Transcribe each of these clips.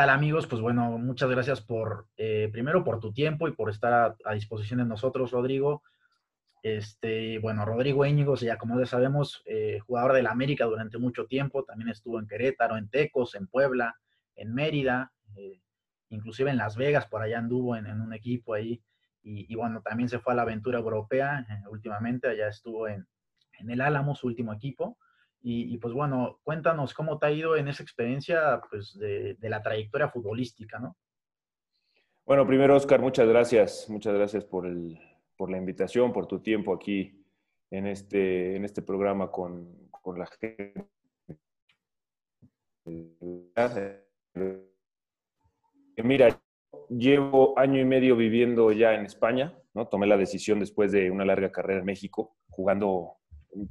tal amigos? Pues bueno, muchas gracias por, eh, primero por tu tiempo y por estar a, disposición de nosotros, Rodrigo. Este, bueno, Rodrigo Íñigos, ya como ya sabemos, eh, jugador del América durante mucho tiempo, también estuvo en Querétaro, en Tecos, en Puebla, en Mérida, eh, inclusive en Las Vegas, por allá anduvo en, un equipo ahí. Y, bueno, también se fue a la aventura europea últimamente, allá estuvo en, en el Álamo, su último equipo. Y, pues bueno, cuéntanos cómo te ha ido en esa experiencia pues, de, la trayectoria futbolística, ¿no? Bueno, primero, Oscar, muchas gracias. Muchas gracias por, el, por la invitación, por tu tiempo aquí en este, en este programa con, con la gente. Mira, llevo año y medio viviendo ya en España, ¿no? Tomé la decisión después de una larga carrera en México, jugando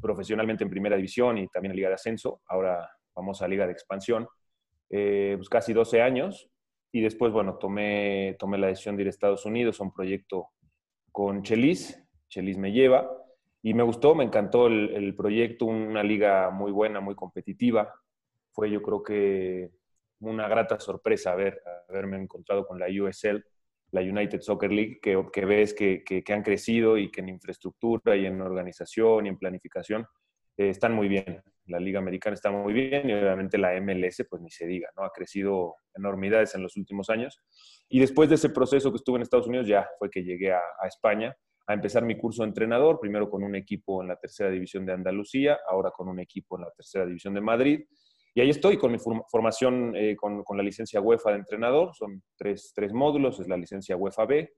profesionalmente en primera división y también en Liga de Ascenso, ahora vamos a Liga de Expansión, eh, pues casi 12 años. Y después, bueno, tomé, tomé la decisión de ir a Estados Unidos a un proyecto con Chelis. Chelis me lleva y me gustó, me encantó el, el proyecto, una liga muy buena, muy competitiva. Fue yo creo que una grata sorpresa haber, haberme encontrado con la USL la United Soccer League, que, que ves que, que, han crecido y que en infraestructura y en organización y en planificación eh, están muy bien. La Liga Americana está muy bien y obviamente la MLS, pues ni se diga, ¿no? Ha crecido enormidades en los últimos años. Y después de ese proceso que estuve en Estados Unidos, ya fue que llegué a, a España a empezar mi curso de entrenador, primero con un equipo en la tercera división de Andalucía, ahora con un equipo en la tercera división de Madrid y ahí estoy con mi formación eh, con, con, la licencia UEFA de entrenador. Son tres, tres, módulos. Es la licencia UEFA B,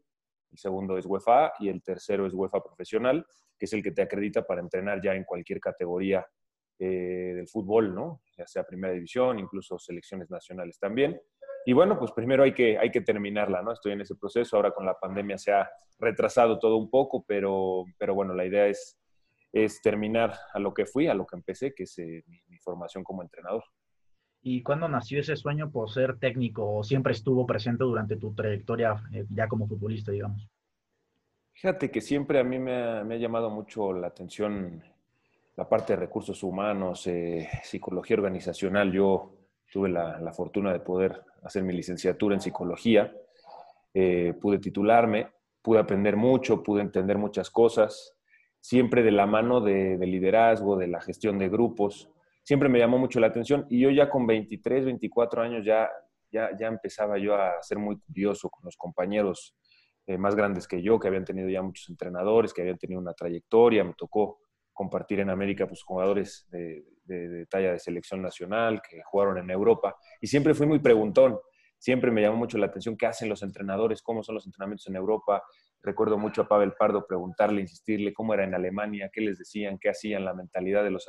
el segundo es UEFA A y el tercero es UEFA Profesional, que es el que te acredita para entrenar ya en cualquier categoría eh, del fútbol, ¿no? Ya sea primera división, incluso selecciones nacionales también. Y bueno, pues primero hay que, hay que terminarla, ¿no? Estoy en ese proceso. Ahora con la pandemia se ha retrasado todo un poco, pero, pero bueno, la idea es es terminar a lo que fui, a lo que empecé, que es eh, mi, formación como entrenador. ¿Y cuándo nació ese sueño por ser técnico o siempre estuvo presente durante tu trayectoria eh, ya como futbolista, digamos? Fíjate que siempre a mí me ha, llamado mucho la atención la parte de recursos humanos, eh, psicología organizacional. Yo tuve la, fortuna de poder hacer mi licenciatura en psicología, pude titularme, pude aprender mucho, pude entender muchas cosas siempre de la mano de, liderazgo, de la gestión de grupos. Siempre me llamó mucho la atención y yo ya con 23, 24 años ya, ya, ya empezaba yo a ser muy curioso con los compañeros eh, más grandes que yo, que habían tenido ya muchos entrenadores, que habían tenido una trayectoria. Me tocó compartir en América pues, jugadores de, de talla de selección nacional que jugaron en Europa y siempre fui muy preguntón siempre me llamó mucho la atención qué hacen los entrenadores, cómo son los entrenamientos en Europa. Recuerdo mucho a Pavel Pardo preguntarle, insistirle cómo era en Alemania, qué les decían, qué hacían, la mentalidad de los,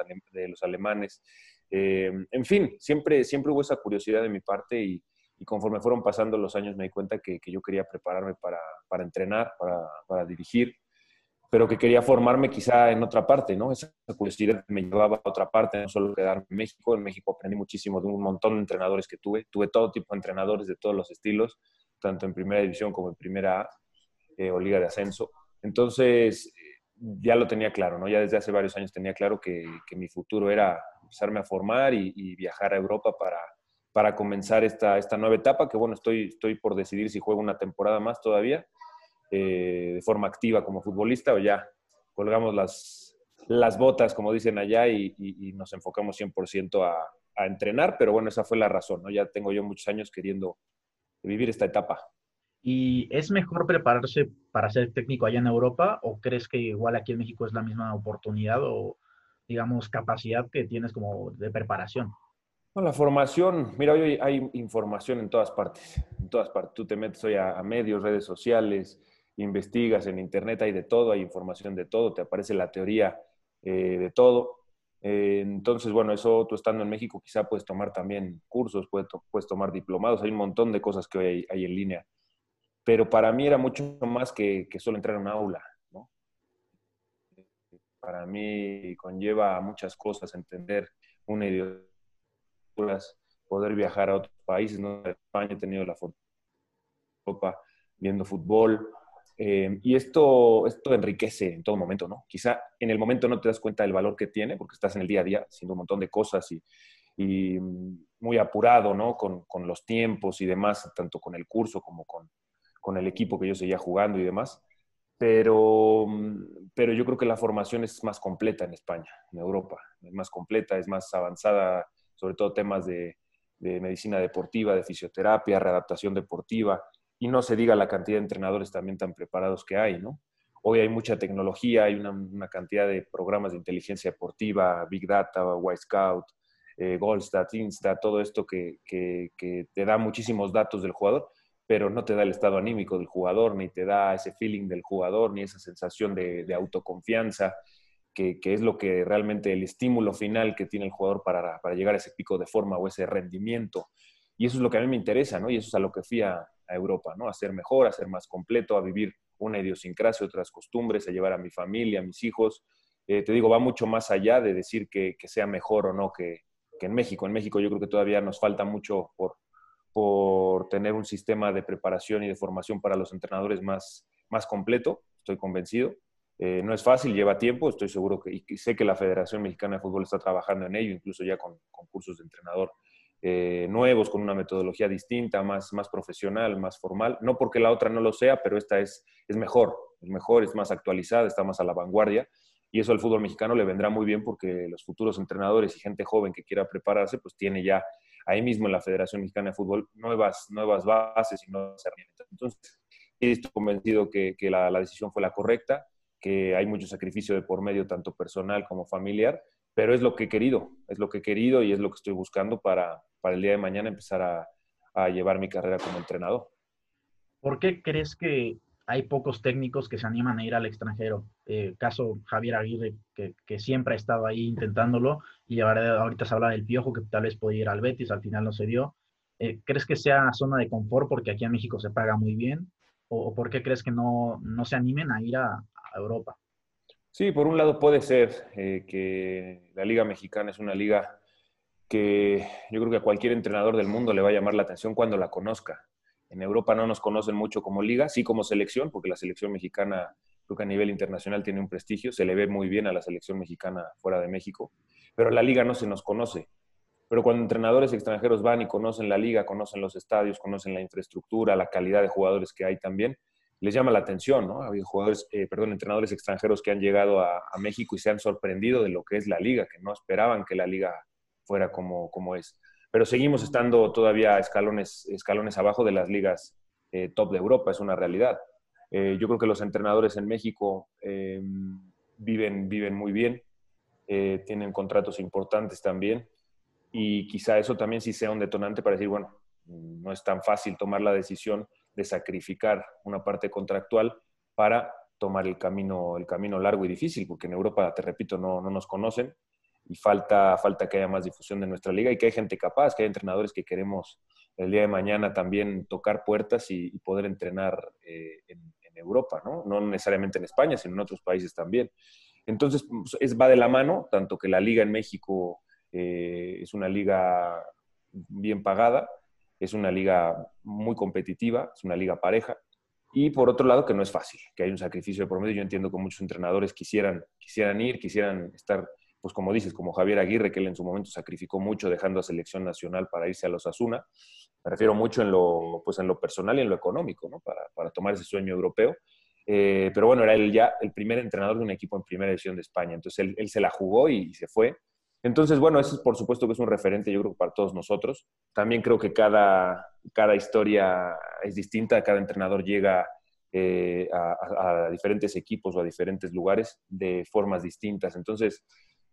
alemanes. Eh, en fin, siempre, siempre hubo esa curiosidad de mi parte y, conforme fueron pasando los años me di cuenta que, yo quería prepararme para, para entrenar, para, para dirigir pero que quería formarme quizá en otra parte, ¿no? Esa curiosidad me llevaba a otra parte, no solo quedarme en México. En México aprendí muchísimo de un montón de entrenadores que tuve. Tuve todo tipo de entrenadores de todos los estilos, tanto en primera división como en primera A eh, o liga de ascenso. Entonces, ya lo tenía claro, ¿no? Ya desde hace varios años tenía claro que, que mi futuro era empezarme a formar y, viajar a Europa para, para comenzar esta, esta nueva etapa, que bueno, estoy, estoy por decidir si juego una temporada más todavía eh, de forma activa como futbolista o ya colgamos las, las botas, como dicen allá, y, nos enfocamos 100% a, a, entrenar, pero bueno, esa fue la razón, ¿no? Ya tengo yo muchos años queriendo vivir esta etapa. ¿Y es mejor prepararse para ser técnico allá en Europa o crees que igual aquí en México es la misma oportunidad o, digamos, capacidad que tienes como de preparación? la formación, mira, hoy hay información en todas partes, en todas partes. Tú te metes hoy a medios, redes sociales, investigas en internet, hay de todo, hay información de todo, te aparece la teoría eh, de todo. Eh, entonces, bueno, eso tú estando en México quizá puedes tomar también cursos, puedes, puedes tomar diplomados, hay un montón de cosas que hoy hay, en línea. Pero para mí era mucho más que, que solo entrar en una aula, ¿no? Para mí conlleva muchas cosas, entender una idioma, poder viajar a otros países, ¿no? España he tenido la fortuna Europa viendo fútbol, eh, y esto, esto enriquece en todo momento, ¿no? Quizá en el momento no te das cuenta del valor que tiene porque estás en el día a día haciendo un montón de cosas y, y muy apurado, ¿no? Con, con, los tiempos y demás, tanto con el curso como con, con el equipo que yo seguía jugando y demás. Pero, pero yo creo que la formación es más completa en España, en Europa. Es más completa, es más avanzada, sobre todo temas de, medicina deportiva, de fisioterapia, readaptación deportiva, y no se diga la cantidad de entrenadores también tan preparados que hay, ¿no? Hoy hay mucha tecnología, hay una, cantidad de programas de inteligencia deportiva, Big Data, Y Scout, eh, Goldstat, Instat, todo esto que, te da muchísimos datos del jugador, pero no te da el estado anímico del jugador, ni te da ese feeling del jugador, ni esa sensación de, autoconfianza, que, es lo que realmente el estímulo final que tiene el jugador para, para, llegar a ese pico de forma o ese rendimiento. Y eso es lo que a mí me interesa, ¿no? Y eso es a lo que fui a, Europa, ¿no? A ser mejor, a ser más completo, a vivir una idiosincrasia, otras costumbres, a llevar a mi familia, a mis hijos. Eh, te digo, va mucho más allá de decir que, sea mejor o no que, en México. En México yo creo que todavía nos falta mucho por, por tener un sistema de preparación y de formación para los entrenadores más, más completo, estoy convencido. Eh, no es fácil, lleva tiempo, estoy seguro que, y sé que la Federación Mexicana de Fútbol está trabajando en ello, incluso ya con, con cursos de entrenador eh, nuevos, con una metodología distinta, más, más profesional, más formal. No porque la otra no lo sea, pero esta es, es mejor, es mejor, es más actualizada, está más a la vanguardia. Y eso al fútbol mexicano le vendrá muy bien porque los futuros entrenadores y gente joven que quiera prepararse, pues tiene ya ahí mismo en la Federación Mexicana de Fútbol nuevas, nuevas bases y nuevas herramientas. Entonces, estoy convencido que, que la, la decisión fue la correcta, que hay mucho sacrificio de por medio, tanto personal como familiar, pero es lo que he querido, es lo que he querido y es lo que estoy buscando para, para el día de mañana empezar a, a, llevar mi carrera como entrenador. ¿Por qué crees que hay pocos técnicos que se animan a ir al extranjero? Eh, caso Javier Aguirre, que, que, siempre ha estado ahí intentándolo, y ahorita se habla del Piojo, que tal vez podía ir al Betis, al final no se dio. Eh, ¿Crees que sea zona de confort porque aquí en México se paga muy bien? ¿O, por qué crees que no, no se animen a ir a, a Europa? Sí, por un lado puede ser eh, que la Liga Mexicana es una liga que yo creo que a cualquier entrenador del mundo le va a llamar la atención cuando la conozca. En Europa no nos conocen mucho como liga, sí como selección, porque la selección mexicana creo que a nivel internacional tiene un prestigio, se le ve muy bien a la selección mexicana fuera de México, pero la liga no se nos conoce. Pero cuando entrenadores extranjeros van y conocen la liga, conocen los estadios, conocen la infraestructura, la calidad de jugadores que hay también, les llama la atención, ¿no? Ha habido jugadores, eh, perdón, entrenadores extranjeros que han llegado a, México y se han sorprendido de lo que es la liga, que no esperaban que la liga fuera como, como es. Pero seguimos estando todavía escalones, escalones abajo de las ligas eh, top de Europa, es una realidad. Eh, yo creo que los entrenadores en México viven, viven muy bien, tienen contratos importantes también y quizá eso también sí sea un detonante para decir, bueno, no es tan fácil tomar la decisión de sacrificar una parte contractual para tomar el camino, el camino largo y difícil, porque en Europa, te repito, no, no nos conocen y falta, falta que haya más difusión de nuestra liga y que hay gente capaz, que hay entrenadores que queremos el día de mañana también tocar puertas y, poder entrenar eh, en, Europa, ¿no? no necesariamente en España, sino en otros países también. Entonces, pues, es, va de la mano, tanto que la liga en México eh, es una liga bien pagada, es una liga muy competitiva, es una liga pareja. Y por otro lado, que no es fácil, que hay un sacrificio de por medio. Yo entiendo que muchos entrenadores quisieran, quisieran ir, quisieran estar, pues como dices, como Javier Aguirre, que él en su momento sacrificó mucho dejando a selección nacional para irse a los Asuna. Me refiero mucho en lo, pues en lo personal y en lo económico, ¿no? para, para tomar ese sueño europeo. Eh, pero bueno, era él ya el primer entrenador de un equipo en primera división de España. Entonces él, él se la jugó y se fue. Entonces, bueno, eso por supuesto que es un referente, yo creo, para todos nosotros. También creo que cada, cada historia es distinta, cada entrenador llega eh, a, diferentes equipos o a diferentes lugares de formas distintas. Entonces,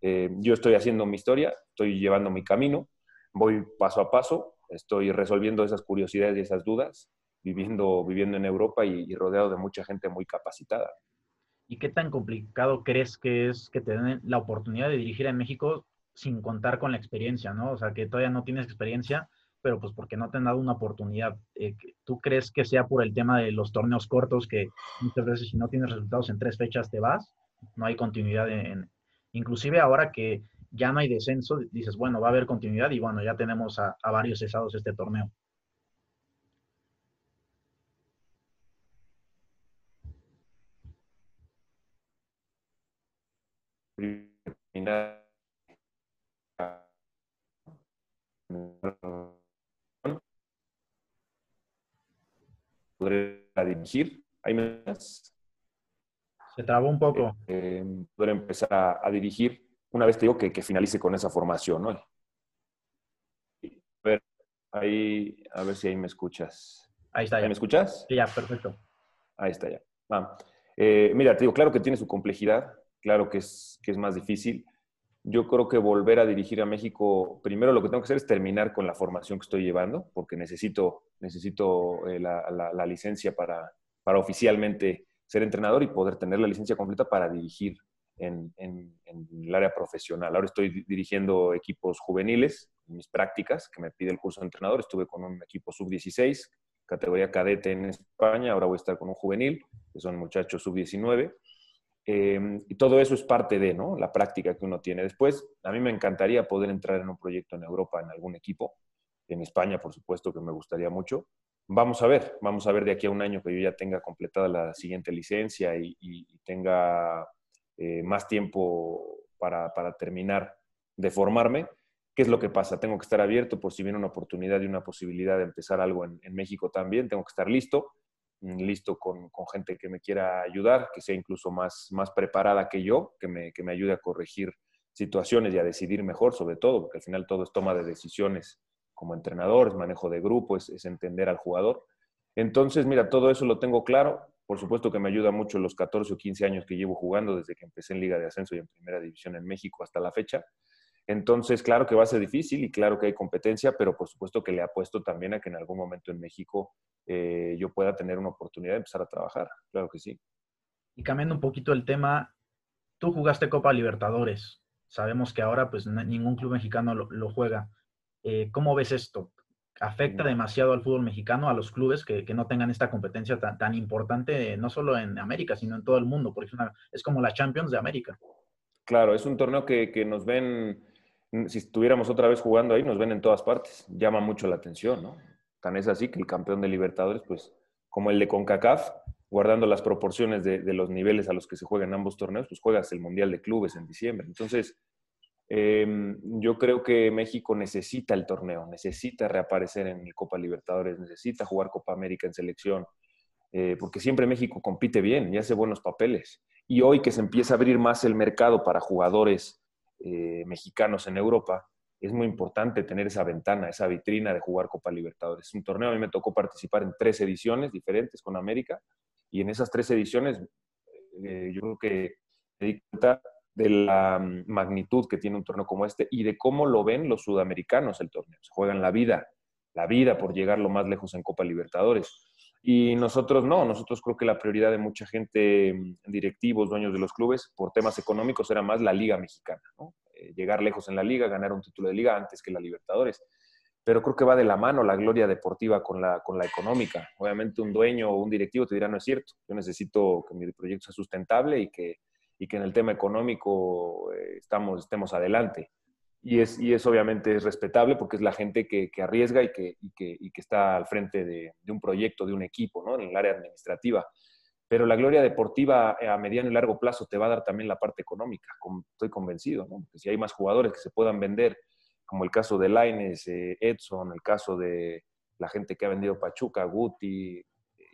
eh, yo estoy haciendo mi historia, estoy llevando mi camino, voy paso a paso, estoy resolviendo esas curiosidades y esas dudas, viviendo, viviendo en Europa y, rodeado de mucha gente muy capacitada. ¿Y qué tan complicado crees que es que te den la oportunidad de dirigir en México sin contar con la experiencia, ¿no? O sea, que todavía no tienes experiencia, pero pues porque no te han dado una oportunidad. Eh, ¿Tú crees que sea por el tema de los torneos cortos, que muchas veces si no tienes resultados en tres fechas te vas? No hay continuidad en... Inclusive ahora que ya no hay descenso, dices, bueno, va a haber continuidad y bueno, ya tenemos a, a varios cesados este torneo. poder dirigir. Ahí me Se trabó un poco. Eh, poder empezar a, dirigir una vez te digo que, que, finalice con esa formación, ¿no? A ver, ahí, a ver si ahí me escuchas. Ahí está. Ya. ¿Me escuchas? Sí, ya, perfecto. Ahí está ya. Eh, mira, te digo, claro que tiene su complejidad, claro que es, que es más difícil. Yo creo que volver a dirigir a México, primero lo que tengo que hacer es terminar con la formación que estoy llevando, porque necesito, necesito eh, la, licencia para, para oficialmente ser entrenador y poder tener la licencia completa para dirigir en, el área profesional. Ahora estoy dirigiendo equipos juveniles, mis prácticas, que me pide el curso de entrenador. Estuve con un equipo sub-16, categoría cadete en España, ahora voy a estar con un juvenil, que son muchachos sub-19. Em, y todo eso es parte de ¿no? la práctica que uno tiene. Después, a mí me encantaría poder entrar en un proyecto en Europa, en algún equipo. En España, por supuesto, que me gustaría mucho. Vamos a ver, vamos a ver de aquí a un año que yo ya tenga completada la siguiente licencia y, tenga eh, más tiempo para, para terminar de formarme. ¿Qué es lo que pasa? Tengo que estar abierto por si viene una oportunidad y una posibilidad de empezar algo en, México también. Tengo que estar listo Mm, listo con, gente que me quiera ayudar, que sea incluso más, más preparada que yo, que me, que me ayude a corregir situaciones y a decidir mejor, sobre todo, porque al final todo es toma de decisiones como entrenador, es manejo de grupo, es, entender al jugador. Entonces, mira, todo eso lo tengo claro. Por supuesto que me ayuda mucho los 14 o 15 años que llevo jugando desde que empecé en Liga de Ascenso y en Primera División en México hasta la fecha. Entonces, claro que va a ser difícil y claro que hay competencia, pero por supuesto que le apuesto también a que en algún momento en México eh, yo pueda tener una oportunidad de empezar a trabajar. Claro que sí. Y cambiando un poquito el tema, tú jugaste Copa Libertadores. Sabemos que ahora pues ningún club mexicano lo, juega. Eh, ¿Cómo ves esto? ¿Afecta demasiado al fútbol mexicano, a los clubes que, no tengan esta competencia tan, importante, no solo en América, sino en todo el mundo? Porque es, es como la Champions de América. Claro, es un torneo que, que nos ven si estuviéramos otra vez jugando ahí, nos ven en todas partes. Llama mucho la atención, ¿no? Tan es así que el campeón de Libertadores, pues como el de CONCACAF, guardando las proporciones de, los niveles a los que se juegan ambos torneos, pues juegas el Mundial de Clubes en diciembre. Entonces, em, yo creo que México necesita el torneo, necesita reaparecer en Copa Libertadores, necesita jugar Copa América en selección, eh, porque siempre México compite bien y hace buenos papeles. Y hoy que se empieza a abrir más el mercado para jugadores eh, mexicanos en Europa, es muy importante tener esa ventana, esa vitrina de jugar Copa Libertadores. Es un torneo, a mí me tocó participar en tres ediciones diferentes con América y en esas tres ediciones eh, yo creo que me di cuenta de la mm, magnitud que tiene un torneo como este y de cómo lo ven los sudamericanos el torneo. Se juegan la vida, la vida por llegar lo más lejos en Copa Libertadores. Y nosotros no, nosotros creo que la prioridad de mucha gente, mm, directivos, dueños de los clubes, por temas económicos, era más la Liga Mexicana, eh, llegar lejos en la Liga, ganar un título de Liga antes que la Libertadores. Pero creo que va de la mano la gloria deportiva con la, con la económica. Obviamente un dueño o un directivo te dirá, no es cierto, yo necesito que mi proyecto sea sustentable y que, y que en el tema económico eh, estamos, estemos adelante y es, y es obviamente es respetable porque es la gente que, que arriesga y que, y que, y que, está al frente de, de, un proyecto, de un equipo, ¿no? en el área administrativa. Pero la gloria deportiva a mediano y largo plazo te va a dar también la parte económica, estoy convencido, ¿no? porque si hay más jugadores que se puedan vender, como el caso de Laines, eh, Edson, el caso de la gente que ha vendido Pachuca, Guti,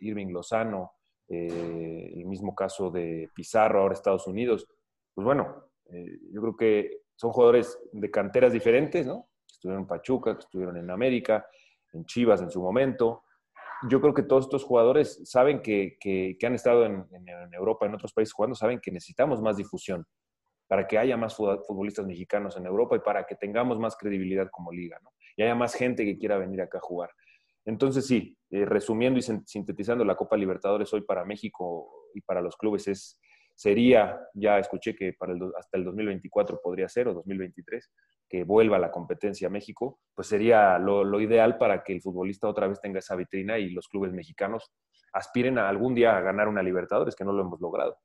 Irving Lozano, eh, el mismo caso de Pizarro ahora Estados Unidos, pues bueno, eh, yo creo que son jugadores de canteras diferentes, ¿no? Estuvieron en Pachuca, que estuvieron en América, en Chivas en su momento. Yo creo que todos estos jugadores saben que, que, han estado en, en, Europa, en otros países jugando, saben que necesitamos más difusión para que haya más futbolistas mexicanos en Europa y para que tengamos más credibilidad como liga, ¿no? Y haya más gente que quiera venir acá a jugar. Entonces, sí, eh, resumiendo y sintetizando, la Copa Libertadores hoy para México y para los clubes es, sería, ya escuché que para el, hasta el 2024 podría ser, o 2023, que vuelva la competencia a México, pues sería lo, ideal para que el futbolista otra vez tenga esa vitrina y los clubes mexicanos aspiren a algún día a ganar una Libertadores, que no lo hemos logrado.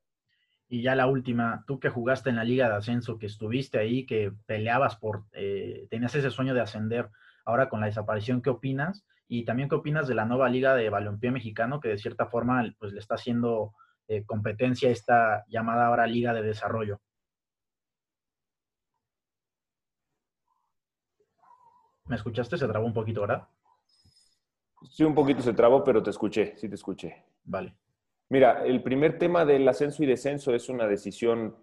Y ya la última, tú que jugaste en la Liga de Ascenso, que estuviste ahí, que peleabas por, eh, tenías ese sueño de ascender, ahora con la desaparición, ¿qué opinas? Y también, ¿qué opinas de la nueva Liga de Balompié Mexicano, que de cierta forma, pues le está haciendo eh, competencia esta llamada ahora Liga de Desarrollo? ¿Me escuchaste? Se trabó un poquito, ¿verdad? Sí, un poquito se trabó, pero te escuché, sí te escuché. Vale. Mira, el primer tema del ascenso y descenso es una decisión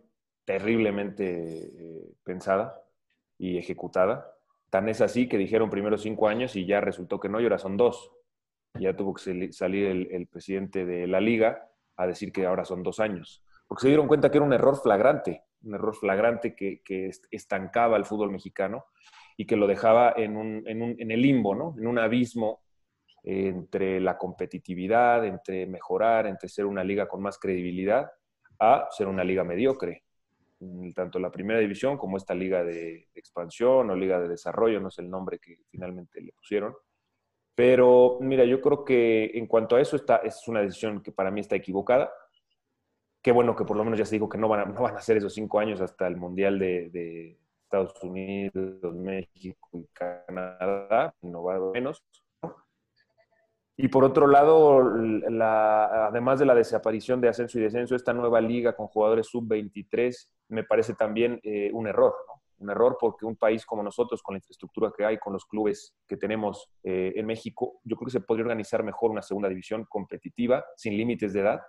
terriblemente eh, pensada y ejecutada. Tan es así que dijeron primero cinco años y ya resultó que no, y ahora son dos. Ya tuvo que salir el, presidente de la liga a decir que ahora son dos años. Porque se dieron cuenta que era un error flagrante, un error flagrante que, estancaba el fútbol mexicano y que lo dejaba en, en el limbo, ¿no? en un abismo entre la competitividad, entre mejorar, entre ser una liga con más credibilidad, a ser una liga mediocre. Tanto la primera división como esta liga de expansión o liga de desarrollo, no es el nombre que finalmente le pusieron. Pero mira, yo creo que en cuanto a eso, esta es una decisión que para mí está equivocada. Qué bueno que por lo menos ya se dijo que no van a, no van a ser esos cinco años hasta el Mundial de, de Estados Unidos, México y Canadá, no va a menos. Y por otro lado, además de la desaparición de ascenso y descenso, esta nueva liga con jugadores sub-23 me parece también eh, un error, Un error porque un país como nosotros, con la infraestructura que hay, con los clubes que tenemos eh, en México, yo creo que se podría organizar mejor una segunda división competitiva, sin límites de edad,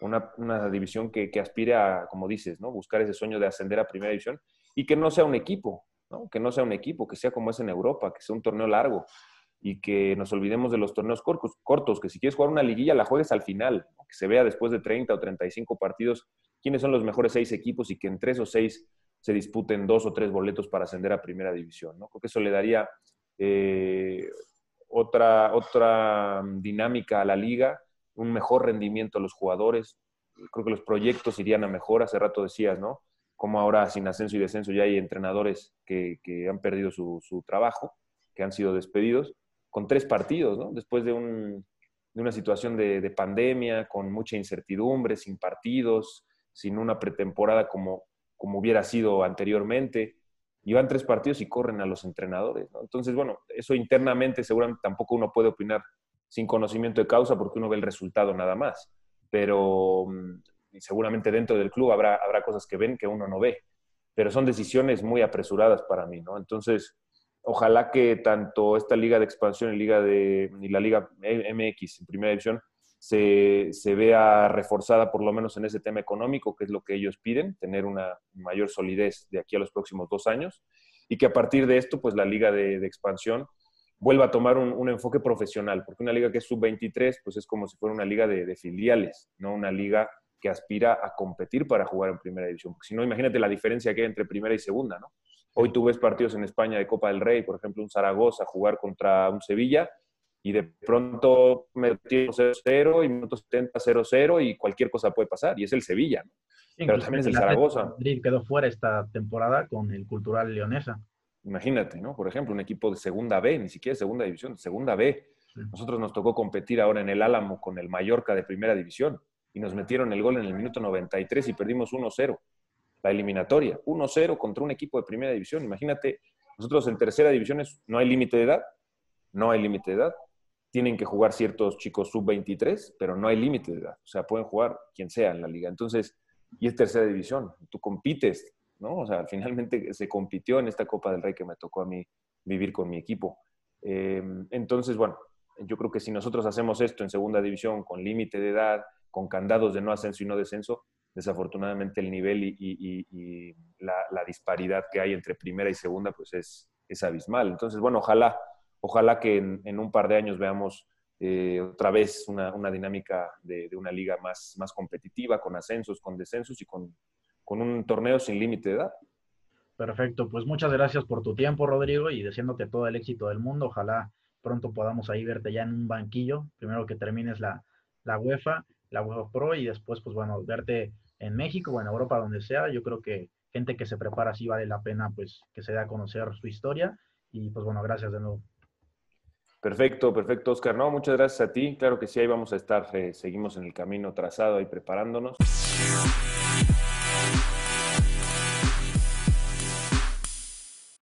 una, una división que, que, aspire a, como dices, ¿no? buscar ese sueño de ascender a primera división y que no sea un equipo, ¿no? que no sea un equipo, que sea como es en Europa, que sea un torneo largo y que nos olvidemos de los torneos cortos, que si quieres jugar una liguilla la juegues al final, que se vea después de 30 o 35 partidos quiénes son los mejores seis equipos y que en tres o seis se disputen dos o tres boletos para ascender a primera división. ¿no? Creo que eso le daría eh, otra, otra dinámica a la liga, un mejor rendimiento a los jugadores. Creo que los proyectos irían a mejor. Hace rato decías, ¿no? Como ahora sin ascenso y descenso ya hay entrenadores que, han perdido su trabajo, que han sido despedidos con tres partidos. Después de, una situación de, pandemia, con mucha incertidumbre, sin partidos, sin una pretemporada como, hubiera sido anteriormente. Y van tres partidos y corren a los entrenadores. Entonces, bueno, eso internamente seguramente tampoco uno puede opinar sin conocimiento de causa porque uno ve el resultado nada más. Pero mm, seguramente dentro del club habrá, habrá cosas que ven que uno no ve. Pero son decisiones muy apresuradas para mí, ¿no? Entonces, ojalá que tanto esta liga de expansión y, liga de, y la liga MX en primera división se, se, vea reforzada por lo menos en ese tema económico, que es lo que ellos piden, tener una mayor solidez de aquí a los próximos dos años, y que a partir de esto, pues la liga de, expansión vuelva a tomar un, enfoque profesional, porque una liga que es sub-23, pues es como si fuera una liga de, de, filiales, no una liga que aspira a competir para jugar en primera división. Porque si no, imagínate la diferencia que hay entre primera y segunda, ¿no? Hoy tú ves partidos en España de Copa del Rey, por ejemplo, un Zaragoza jugar contra un Sevilla y de pronto metimos 0-0 y minutos 70 0-0 y cualquier cosa puede pasar y es el Sevilla. Pero también es el Zaragoza. Madrid quedó fuera esta temporada con el Cultural Leonesa. Imagínate, ¿no? Por ejemplo, un equipo de segunda B, ni siquiera segunda división, segunda B. Nosotros nos tocó competir ahora en el Álamo con el Mallorca de primera división y nos metieron el gol en el minuto 93 y perdimos 1-0 la eliminatoria. 1-0 contra un equipo de primera división. Imagínate, nosotros en tercera división no hay límite de edad, no hay límite de edad. Tienen que jugar ciertos chicos sub-23, pero no hay límite de edad. O sea, pueden jugar quien sea en la liga. Entonces, y es tercera división. Tú compites, ¿no? O sea, finalmente se compitió en esta Copa del Rey que me tocó a mí vivir con mi equipo. Em, entonces, bueno, yo creo que si nosotros hacemos esto en segunda división con límite de edad, con candados de no ascenso y no descenso, desafortunadamente el nivel y, la, disparidad que hay entre primera y segunda pues es, es abismal. Entonces, bueno, ojalá, ojalá que en, un par de años veamos eh, otra vez una, dinámica de, una liga más, más competitiva, con ascensos, con descensos y con, con un torneo sin límite de edad. Perfecto, pues muchas gracias por tu tiempo, Rodrigo, y deseándote todo el éxito del mundo. Ojalá pronto podamos ahí verte ya en un banquillo, primero que termines la, la UEFA, la UEFA Pro, y después, pues bueno, verte en México o en Europa, donde sea, yo creo que gente que se prepara así vale la pena pues que se dé a conocer su historia y pues bueno, gracias de nuevo. Perfecto, perfecto, Oscar. No, muchas gracias a ti. Claro que sí, ahí vamos a estar, eh, seguimos en el camino trazado ahí preparándonos.